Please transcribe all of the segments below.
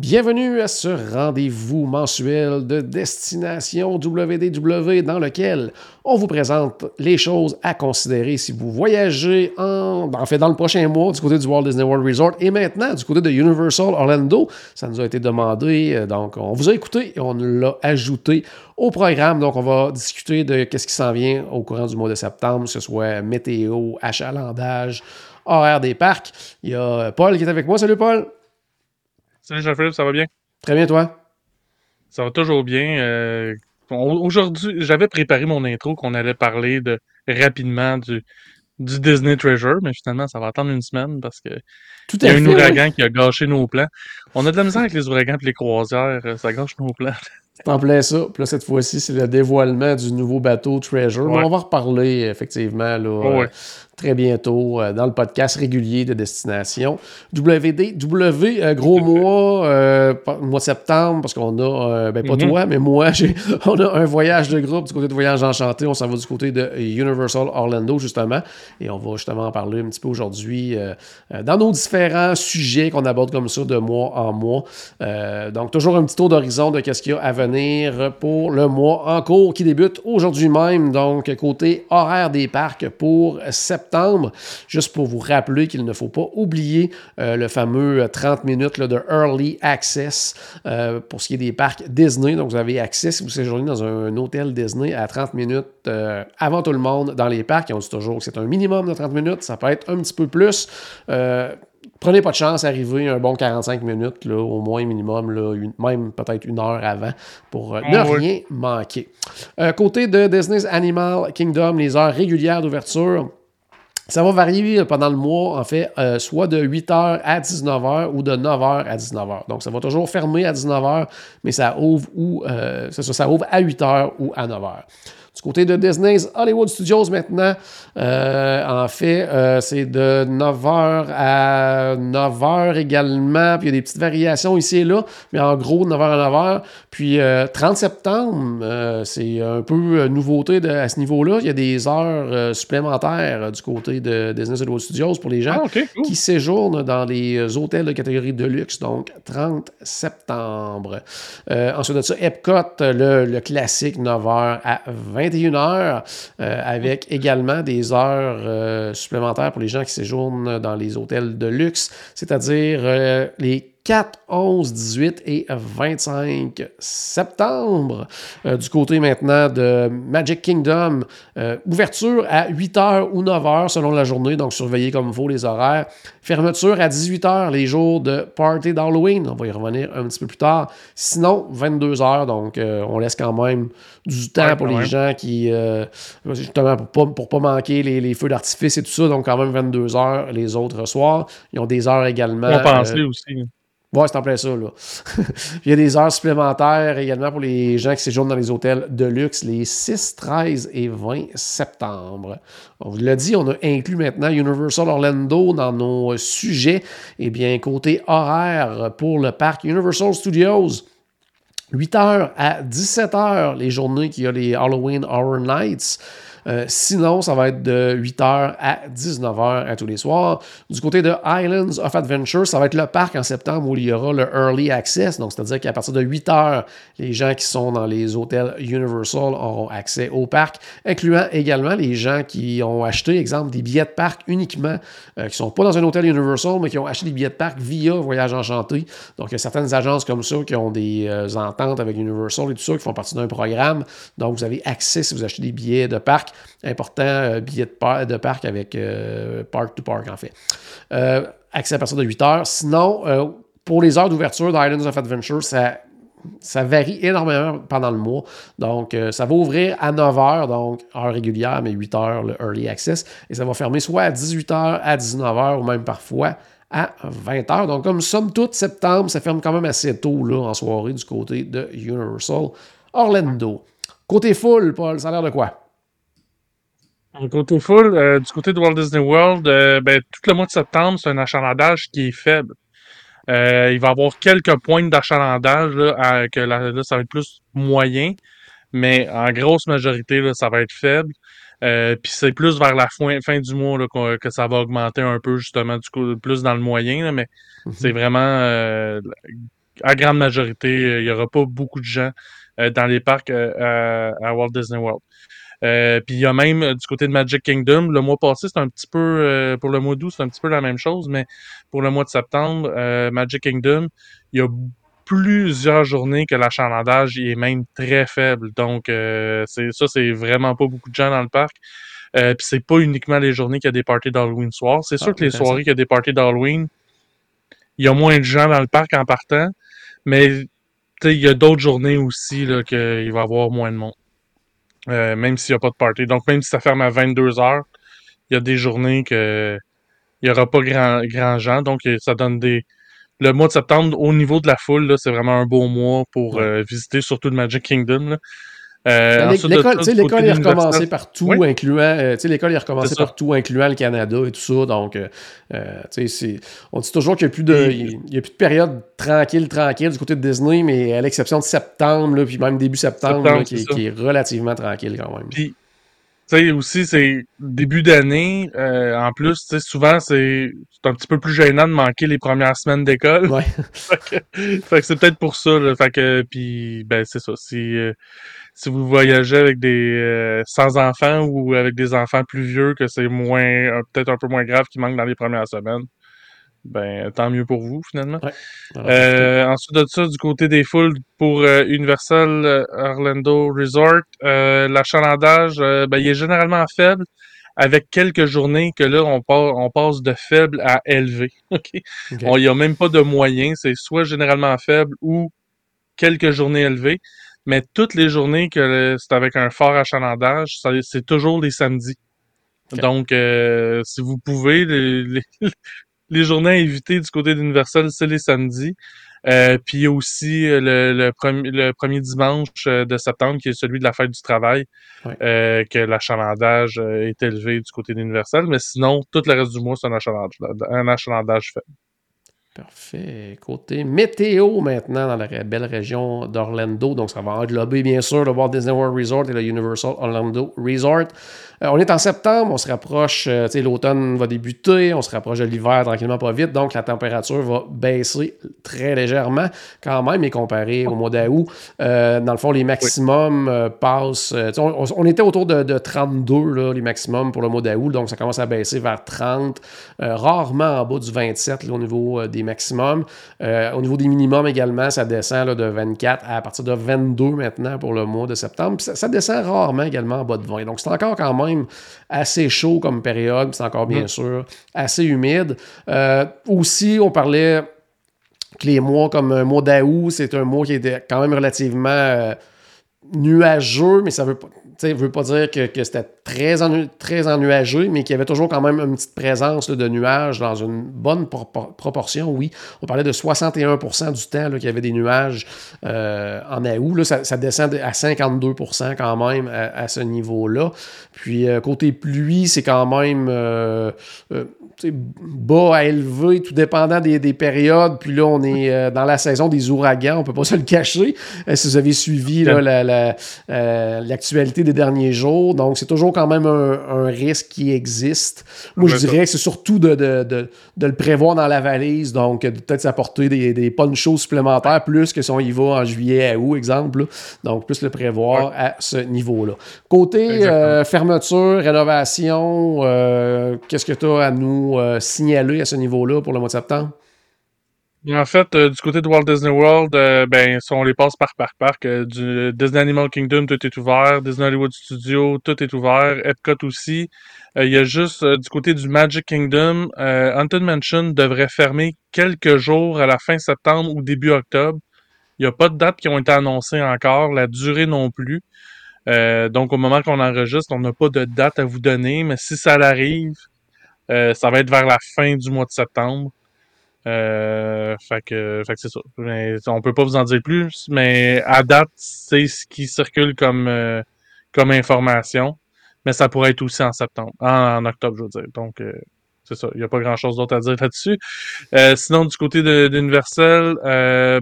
Bienvenue à ce rendez-vous mensuel de Destination WDW dans lequel on vous présente les choses à considérer si vous voyagez en, en fait dans le prochain mois du côté du Walt Disney World Resort et maintenant du côté de Universal Orlando. Ça nous a été demandé, euh, donc on vous a écouté et on l'a ajouté au programme. Donc on va discuter de qu'est-ce qui s'en vient au courant du mois de septembre, que ce soit météo, achalandage, horaire des parcs. Il y a Paul qui est avec moi. Salut Paul! Salut Jean-Philippe, ça va bien? Très bien, toi? Ça va toujours bien. Euh, aujourd'hui, j'avais préparé mon intro qu'on allait parler de rapidement du, du Disney Treasure, mais finalement, ça va attendre une semaine parce que Tout y a à un fait, ouragan qui a gâché nos plans. On a de la misère avec les ouragans et les croisières, euh, ça gâche nos plans. En plein ça. Puis là, cette fois-ci, c'est le dévoilement du nouveau bateau Treasure. Mais on va en reparler, effectivement, là, Oh, ouais. Très bientôt euh, dans le podcast régulier de Destination. WDW, euh, gros mois, euh, mois de septembre, parce qu'on a, ben pas Mhm. toi, mais moi, on a un voyage de groupe du côté de Voyage Enchanté. On s'en va du côté de Universal Orlando, justement. Et on va justement en parler un petit peu aujourd'hui dans nos différents sujets qu'on aborde comme ça de mois en mois. Donc, toujours un petit tour d'horizon de qu'est-ce qu'il y a à venir pour le mois en cours qui débute aujourd'hui même. Donc, côté horaire des parcs pour septembre, juste pour vous rappeler qu'il ne faut pas oublier euh, le fameux euh, 30 minutes là, de Early Access euh, pour ce qui est des parcs Disney. Donc, vous avez accès si vous séjournez dans un hôtel Disney à 30 minutes euh, avant tout le monde dans les parcs. On dit toujours que c'est un minimum de 30 minutes. Ça peut être un petit peu plus. Euh, prenez pas de chance à arriver un bon 45 minutes, là, au moins minimum, là, une- même peut-être une heure avant, pour euh, ne Ah oui. rien manquer. Euh, côté de Disney's Animal Kingdom, les heures régulières d'ouverture. Ça va varier pendant le mois, en fait, euh, soit de 8h à 19h ou de 9h à 19h. Donc, ça va toujours fermer à 19h, mais ça ouvre, ou, euh, ça, ça ouvre à 8h ou à 9h. Du côté de Disney's Hollywood Studios maintenant, euh, en fait, euh, c'est de 9h à 9h également. Puis il y a des petites variations ici et là, mais en gros, de 9h à 9h. Puis euh, 30 septembre, euh, c'est un peu nouveauté de- à ce niveau-là. Il y a des heures supplémentaires du côté de Disney's Hollywood Studios pour les gens Ah, cool. qui séjournent dans les hôtels de catégorie de luxe, donc 30 septembre. Euh, ensuite de ça, Epcot, le, le classique 9h à 21h, euh, avec également des heures euh, supplémentaires pour les gens qui séjournent dans les hôtels de luxe, c'est-à-dire euh, les 4, 11, 18 et 25 septembre. Euh, du côté maintenant de Magic Kingdom, euh, ouverture à 8h ou 9h selon la journée, donc surveillez comme il faut les horaires. Fermeture à 18h les jours de party d'Halloween, on va y revenir un petit peu plus tard. Sinon, 22h, donc euh, on laisse quand même du temps Ouais, pour les même. gens qui, justement, pour pas, pour pas manquer les, les feux d'artifice et tout ça, donc quand même 22h les autres soirs. Ils ont des heures également. On aussi. Ouais, c'est en plein ça, là. Il y a des heures supplémentaires également pour les gens qui séjournent dans les hôtels de luxe les 6, 13 et 20 septembre. On vous l'a dit, on a inclus maintenant Universal Orlando dans nos sujets. Eh bien, côté horaire pour le parc Universal Studios, 8h à 17h les journées qu'il y a les Halloween Horror Nights. Euh, sinon, ça va être de 8h à 19h à tous les soirs. Du côté de Islands of Adventure, ça va être le parc en septembre où il y aura le Early Access. Donc, c'est-à-dire qu'à partir de 8h, les gens qui sont dans les hôtels Universal auront accès au parc, incluant également les gens qui ont acheté, exemple, des billets de parc uniquement, euh, qui ne sont pas dans un hôtel Universal, mais qui ont acheté des billets de parc via Voyage Enchanté. Donc, il y a certaines agences comme ça qui ont des euh, ententes avec Universal et tout ça, qui font partie d'un programme. Donc, vous avez accès si vous achetez des billets de parc. Important, euh, billets de, par- de parc avec euh, park to park, en fait. Euh, accès à partir de 8 heures. Sinon, pour les heures d'ouverture d'Islands of Adventure, ça, ça varie énormément pendant le mois. Donc, ça va ouvrir à 9 h, donc heure régulière, mais 8 heures le early access. Et ça va fermer soit à 18 h, à 19 h, ou même parfois à 20 h. Donc, comme somme toute, septembre, ça ferme quand même assez tôt là, en soirée du côté de Universal Orlando. Côté full, Paul, ça a l'air de quoi? Du côté full, euh, du côté de Walt Disney World, euh, ben, tout le mois de septembre, c'est un achalandage qui est faible. Euh, il va y avoir quelques points d'achalandage, là, à- que là, là, ça va être plus moyen, mais en grosse majorité, là, ça va être faible. puis c'est plus vers la fin, fin du mois là, que ça va augmenter un peu, justement, du coup, plus dans le moyen, mais mhm. c'est vraiment à grande majorité, il n'y aura pas beaucoup de gens dans les parcs à, Walt Disney World. Puis il y a même du côté de Magic Kingdom, le mois passé, c'est un petit peu, pour le mois d'août, c'est un petit peu la même chose, mais pour le mois de septembre, Magic Kingdom, il y a plusieurs journées que l'achalandage est même très faible. Donc, euh, c'est ça, c'est vraiment pas beaucoup de gens dans le parc. Euh, Puis c'est pas uniquement les journées qu'il y a des parties d'Halloween soir. C'est sûr ah, que les soirées qu'il y a des parties d'Halloween, il y a moins de gens dans le parc en partant, mais il y a d'autres journées aussi là qu'il va y avoir moins de monde. Euh, même s'il n'y a pas de party. Donc même si ça ferme à 22 heures, il y a des journées que il n'y aura pas grand, grand gens. Donc ça donne des, le mois de septembre, au niveau de la foule, c'est vraiment un beau mois pour euh, visiter, surtout le Magic Kingdom. Euh, l'école est recommencée partout, incluant euh, l'école est recommencée incluant le Canada et tout ça. Donc, on dit toujours qu'il n'y a, plus de, il y a plus de période tranquille, tranquille du côté de Disney, mais à l'exception de septembre, là, puis même début septembre, qui, est relativement tranquille quand même. Sais, aussi, c'est début d'année. Euh, en plus, tu sais, souvent, c'est un petit peu plus gênant de manquer les premières semaines d'école. Ouais. fait que, c'est peut-être pour ça. Là, fait que, puis, ben, c'est ça. Si, euh, si vous voyagez avec des euh, sans enfants ou avec des enfants plus vieux, que c'est moins, peut-être un peu moins grave qui manquent dans les premières semaines ben tant mieux pour vous finalement. Euh, ensuite de ça, du côté des foules pour euh, Universal euh, Orlando Resort, l'achalandage, ben, il est généralement faible, avec quelques journées que là on, on passe de faible à élevé. Il n'y a même pas de moyen, c'est soit généralement faible ou quelques journées élevées. Mais toutes les journées que c'est avec un fort achalandage, c'est toujours les samedis. Donc, si vous pouvez, les, les journées à éviter du côté d'Universal, c'est les samedis. Euh, puis aussi euh, le, le, premier, le premier dimanche euh, de septembre, qui est celui de la fête du travail, que l'achalandage est élevé du côté d'Universal. Mais sinon, tout le reste du mois, c'est un achalandage, un achalandage faible. Parfait. Côté météo maintenant dans la belle région d'Orlando. Donc, ça va englober bien sûr le Walt Disney World Resort et le Universal Orlando Resort. Euh, on est en septembre, on se rapproche, euh, tu sais, l'automne va débuter, on se rapproche de l'hiver tranquillement pas vite. Donc, la température va baisser très légèrement quand même, mais comparé au mois d'août. Euh, dans le fond, les maximums passent. On, était autour de, 32, là, les maximums pour le mois d'août. Donc, ça commence à baisser vers 30, rarement en bas du 27 au niveau des maximum. Euh, au niveau des minimums également, ça descend de 24 à, partir de 22 maintenant pour le mois de septembre. Ça, descend rarement également en bas de 20. Donc, c'est encore quand même assez chaud comme période. C'est encore bien mm. sûr assez humide. Euh, aussi, on parlait que les mois comme un mois d'août, c'est un mois qui était quand même relativement euh, nuageux, mais ça veut pas ne veut pas dire que, c'était très, très ennuagé, mais qu'il y avait toujours quand même une petite présence de nuages dans une bonne proportion, oui. On parlait de 61% du temps qu'il y avait des nuages euh, en août. Là, ça, descend à 52% quand même à, ce niveau-là. Puis euh, côté pluie, c'est quand même euh, bas à élevé, tout dépendant des, périodes. Puis là, on est dans la saison des ouragans, on peut pas se le cacher. si vous avez suivi l'actualité des derniers jours. Donc, c'est toujours quand même un, risque qui existe. Moi, je dirais que c'est surtout de, le prévoir dans la valise. Donc, peut-être s'apporter des, des ponchos supplémentaires, plus que si on y va en juillet à août, exemple. Donc, plus le prévoir à ce niveau-là. Côté euh, fermeture, rénovation, euh, qu'est-ce que tu as à nous euh, signaler à ce niveau-là pour le mois de septembre? En fait, euh, du côté de Walt Disney World, euh, ben, on les passe par par parc. Euh, du Disney Animal Kingdom, tout est ouvert. Disney Hollywood Studios, tout est ouvert. Epcot aussi. Il y a juste du côté du Magic Kingdom, Haunted Mansion devrait fermer quelques jours à la fin septembre ou début octobre. Il n'y a pas de dates qui ont été annoncées encore, la durée non plus. donc, au moment qu'on enregistre, on n'a pas de date à vous donner, mais si ça arrive, ça va être vers la fin du mois de septembre. Euh, fait que, c'est ça. Mais, on peut pas vous en dire plus, mais à date, c'est ce qui circule comme, euh, comme information. Mais ça pourrait être aussi en septembre, en, octobre, je veux dire. Donc, euh, c'est ça. Il n'y a pas grand chose d'autre à dire là-dessus. Euh, sinon, du côté d'Universal,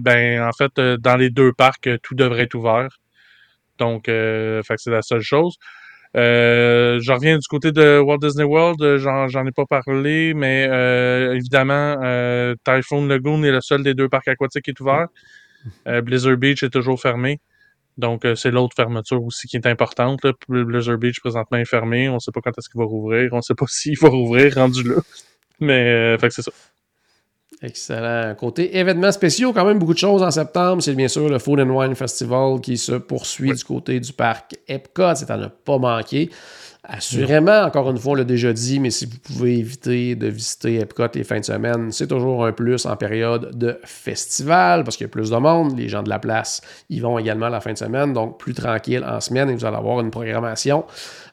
ben, en fait, dans les deux parcs, tout devrait être ouvert. Donc, fait c'est la seule chose. Euh, je reviens du côté de Walt Disney World, j'en ai pas parlé, mais évidemment, Typhoon Lagoon est le seul des deux parcs aquatiques qui est ouvert. Blizzard Beach est toujours fermé. Donc, c'est l'autre fermeture aussi qui est importante. Blizzard Beach, présentement, est fermé. On ne sait pas quand est-ce qu'il va rouvrir. On ne sait pas s'il va rouvrir rendu là. Mais, fait c'est ça. Excellent. Côté événements spéciaux, quand même beaucoup de choses en septembre. C'est bien sûr le Food and Wine Festival qui se poursuit du côté du parc Epcot. C'est à ne pas manquer. Assurément, encore une fois, on l'a déjà dit, mais si vous pouvez éviter de visiter Epcot les fins de semaine, c'est toujours un plus en période de festival parce qu'il y a plus de monde. Les gens de la place y vont également la fin de semaine, donc plus tranquille en semaine et vous allez avoir une programmation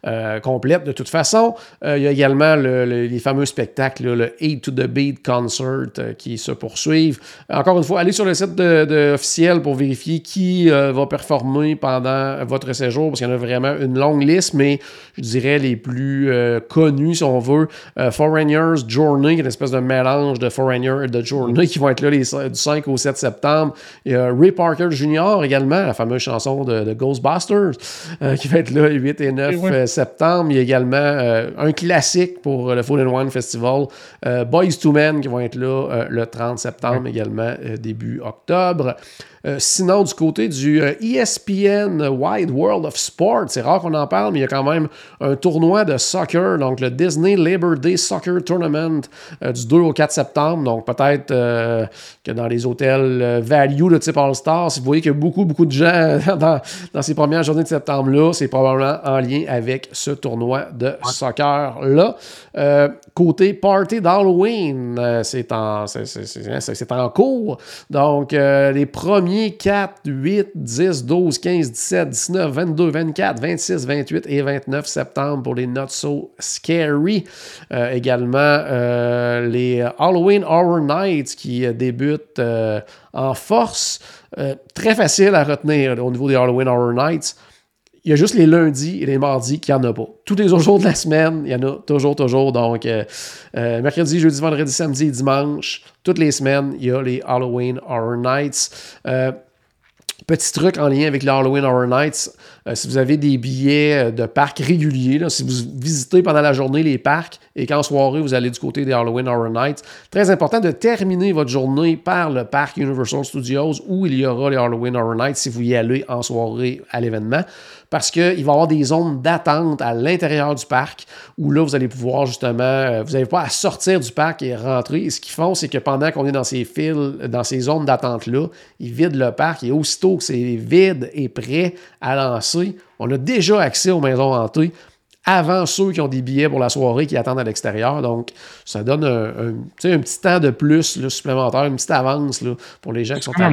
euh, complète de toute façon. Euh, il y a également les fameux spectacles, le A to the Beat Concert euh, qui se poursuivent. Encore une fois, allez sur le site officiel pour vérifier qui va performer pendant votre séjour, parce qu'il y en a vraiment une longue liste, mais je dirais les plus connus, si on veut. Foreigners Journey, qui est une espèce de mélange de Foreigner et de Journey, qui vont être là les, du 5 au 7 septembre. Il y a Ray Parker Jr. également, la fameuse chanson de, Ghostbusters, qui va être là les 8 et 9 septembre. Il y a également euh, un classique pour le and Wine Festival, euh, Boys to Men, qui vont être là euh, le 30 septembre également, début octobre. Euh, sinon, du côté du ESPN euh, e Wide World of Sport, c'est rare qu'on en parle, mais il y a quand même un tournoi de soccer, donc le Disney Labor Day Soccer Tournament euh, du 2 au 4 septembre. Donc peut-être que dans les hôtels value de type All-Star, si vous voyez qu'il y a beaucoup, beaucoup de gens dans, dans ces premières journées de septembre-là, c'est probablement en lien avec ce tournoi de soccer-là. côté party d'Halloween, c'est en, c'est, en cours. Donc les premiers 4, 8, 10, 12, 15, 17, 19, 22, 24, 26, 28 et 29 septembre pour les Not So Scary. Euh, également, euh, les Halloween Horror Nights qui euh, débutent en force. très facile à retenir au niveau des Halloween Horror Nights. Il y a juste les lundis et les mardis qu'il n'y en a pas. Tous les autres jours de la semaine, il y en a toujours, toujours. Donc, mercredi, jeudi, vendredi, samedi, dimanche, toutes les semaines, il y a les Halloween Horror Nights. Euh, petit truc en lien avec les Halloween Horror Nights, euh, si vous avez des billets euh, de parcs réguliers, si vous visitez pendant la journée les parcs et qu'en soirée vous allez du côté des Halloween Horror Nights, très important de terminer votre journée par le parc Universal Studios où il y aura les Halloween Horror Nights si vous y allez en soirée à l'événement parce qu'il va y avoir des zones d'attente à l'intérieur du parc où là, vous allez pouvoir justement, euh, vous n'avez pas à sortir du parc et rentrer. Et ce qu'ils font, c'est que pendant qu'on est dans ces fils, dans ces zones d'attente-là, ils vident le parc et aussitôt que c'est vide et prêt à lancer, on a déjà accès aux maisons hantées avant ceux qui ont des billets pour la soirée qui attendent à l'extérieur. Donc, ça donne un, petit temps de plus supplémentaire, une petite avance pour les gens qui sont à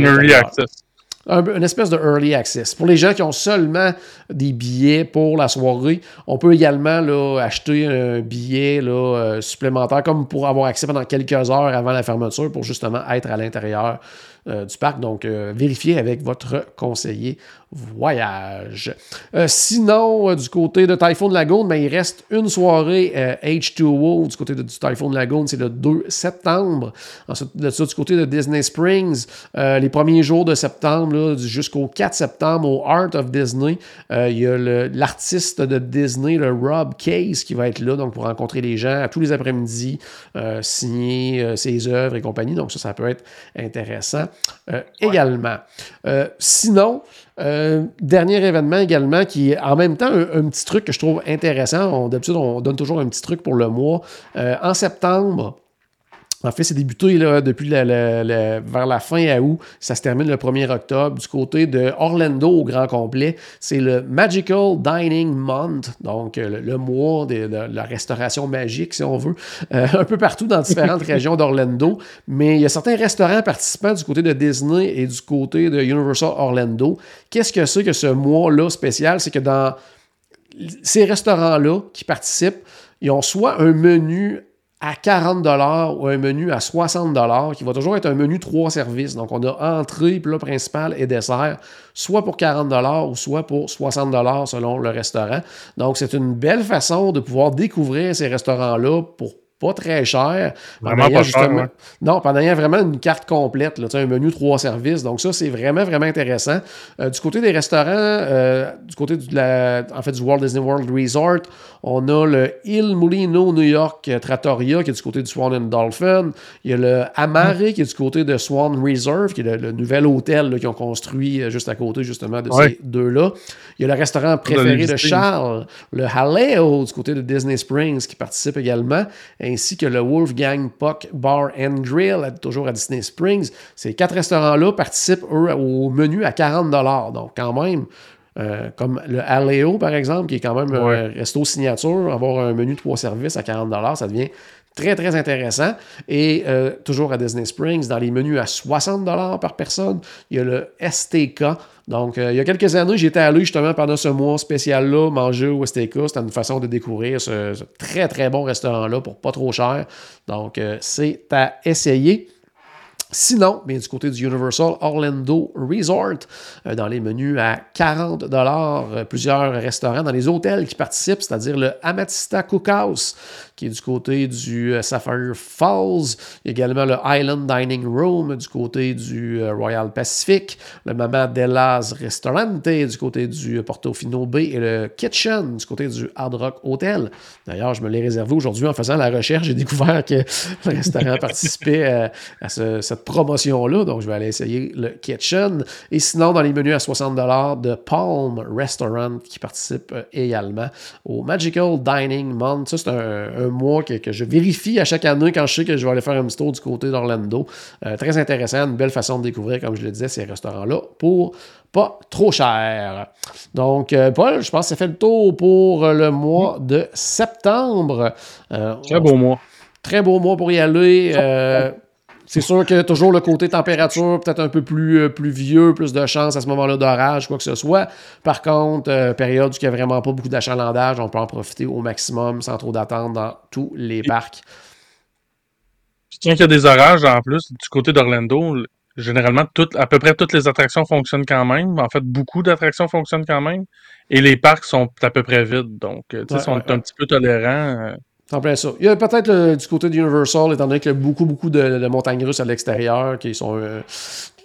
l'extérieur une espèce de early access. Pour les gens qui ont seulement des billets pour la soirée, on peut également là, acheter un billet là, euh, supplémentaire comme pour avoir accès pendant quelques heures avant la fermeture pour justement être à l'intérieur euh, du parc. Donc, euh, vérifiez avec votre conseiller voyage. Euh, sinon, du côté de Typhoon Lagoon, ben, il reste une soirée H2O du côté de, du Typhoon Lagoon, c'est le 2 septembre. Ensuite, de ça, du côté de Disney Springs, les premiers jours de septembre jusqu'au 4 septembre au Art of Disney, il y a l'artiste de Disney, le Rob Case, qui va être là, donc pour rencontrer les gens tous les après-midi, signer ses œuvres et compagnie. Donc ça, ça peut être intéressant. Euh, également. Euh, sinon, euh, dernier événement également qui est en même temps un, petit truc que je trouve intéressant. D'habitude, on donne toujours un petit truc pour le mois. en septembre, en fait, c'est débuté là, depuis vers la fin août. Ça se termine le 1er octobre. Du côté de Orlando au grand complet, c'est le Magical Dining Month, donc euh, le, mois de, la restauration magique, si on veut, euh, un peu partout dans différentes régions d'Orlando. Mais il y a certains restaurants participants du côté de Disney et du côté de Universal Orlando. Qu'est-ce que c'est que ce mois-là spécial? C'est que dans ces restaurants-là qui participent, ils ont soit un menu à 40 ou un menu à 60 qui va toujours être un menu trois services. Donc, on a entrée, plat principal et dessert, soit pour 40 ou soit pour 60 selon le restaurant. Donc, c'est une belle façon de pouvoir découvrir ces restaurants-là pour pas très cher. Vraiment pas cher, ouais. Non, ayant vraiment une carte complète, là, un menu trois services. Donc ça, c'est vraiment, vraiment intéressant. Euh, du côté des restaurants, euh, du côté de la, en fait, du Walt Disney World Resort, on a le Il Mulino New York Trattoria qui est du côté du Swan and Dolphin. Il y a le Amare qui est du côté de Swan Reserve, qui est le, nouvel hôtel qu'ils ont construit euh, juste à côté justement de ces deux-là. Il y a le restaurant préféré de Charles, le Haleo du côté de Disney Springs qui participe également ainsi que le Wolfgang Puck Bar and Grill, toujours à Disney Springs. Ces quatre restaurants-là participent, eux, au menu à 40 Donc, quand même, euh, comme le Aleo, par exemple, qui est quand même un resto signature, avoir un menu trois services à 40 ça devient très, très intéressant. Et euh, toujours à Disney Springs, dans les menus à 60 par personne, il y a le STK. Donc, euh, il y a quelques années, j'étais allé justement pendant ce mois spécial-là manger au STK. C'était une façon de découvrir ce, très, très bon restaurant-là pour pas trop cher. Donc, c'est à essayer. Sinon, du côté du Universal Orlando Resort, euh, dans les menus à 40 dollars, plusieurs restaurants dans les hôtels qui participent, c'est-à-dire le Amatista Cookhouse, qui est du côté du euh, Sapphire Falls. Également le Island Dining Room du côté du euh, Royal Pacific, le Mama Della's Restaurante du côté du Portofino Bay et le Kitchen du côté du Hard Rock Hotel. D'ailleurs, je me l'ai réservé aujourd'hui en faisant la recherche. J'ai découvert que le restaurant participait à, cette promotion-là. Donc, je vais aller essayer le Kitchen. Et sinon, dans les menus à 60 de Palm Restaurant qui participe euh, également au Magical Dining Month. Ça, c'est un, mois que, je vérifie à chaque année quand je sais que je vais aller faire un petit tour du côté d'Orlando. Euh, très intéressant, une belle façon de découvrir, comme je le disais, ces restaurants-là pour pas trop cher. Donc, euh, Paul, je pense que ça fait le tour pour le mois de septembre. très beau mois. Très beau mois pour y aller. C'est sûr que toujours le côté température, peut-être un peu plus, euh, plus vieux, plus de chance à ce moment-là d'orage, quoi que ce soit. Par contre, euh, période où il n'y a vraiment pas beaucoup d'achalandage, on peut en profiter au maximum sans trop d'attente dans tous les parcs. Tiens qu'il y a des orages en plus du côté d'Orlando, généralement, à peu près toutes les attractions fonctionnent quand même. En fait, beaucoup d'attractions fonctionnent quand même. Et les parcs sont à peu près vides. Donc, tu sais, sont un petit peu tolérants. En plein ça. Il y a peut-être du côté d'Universal, étant donné qu'il y a beaucoup, beaucoup de, montagnes russes à l'extérieur, qui sont. Euh,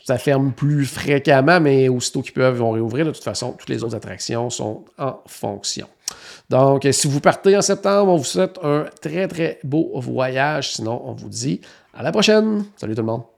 ça ferme plus fréquemment, mais aussitôt qu'ils peuvent, ils vont réouvrir. De toute façon, toutes les autres attractions sont en fonction. Donc, si vous partez en septembre, on vous souhaite un très, très beau voyage. Sinon, on vous dit à la prochaine. Salut tout le monde.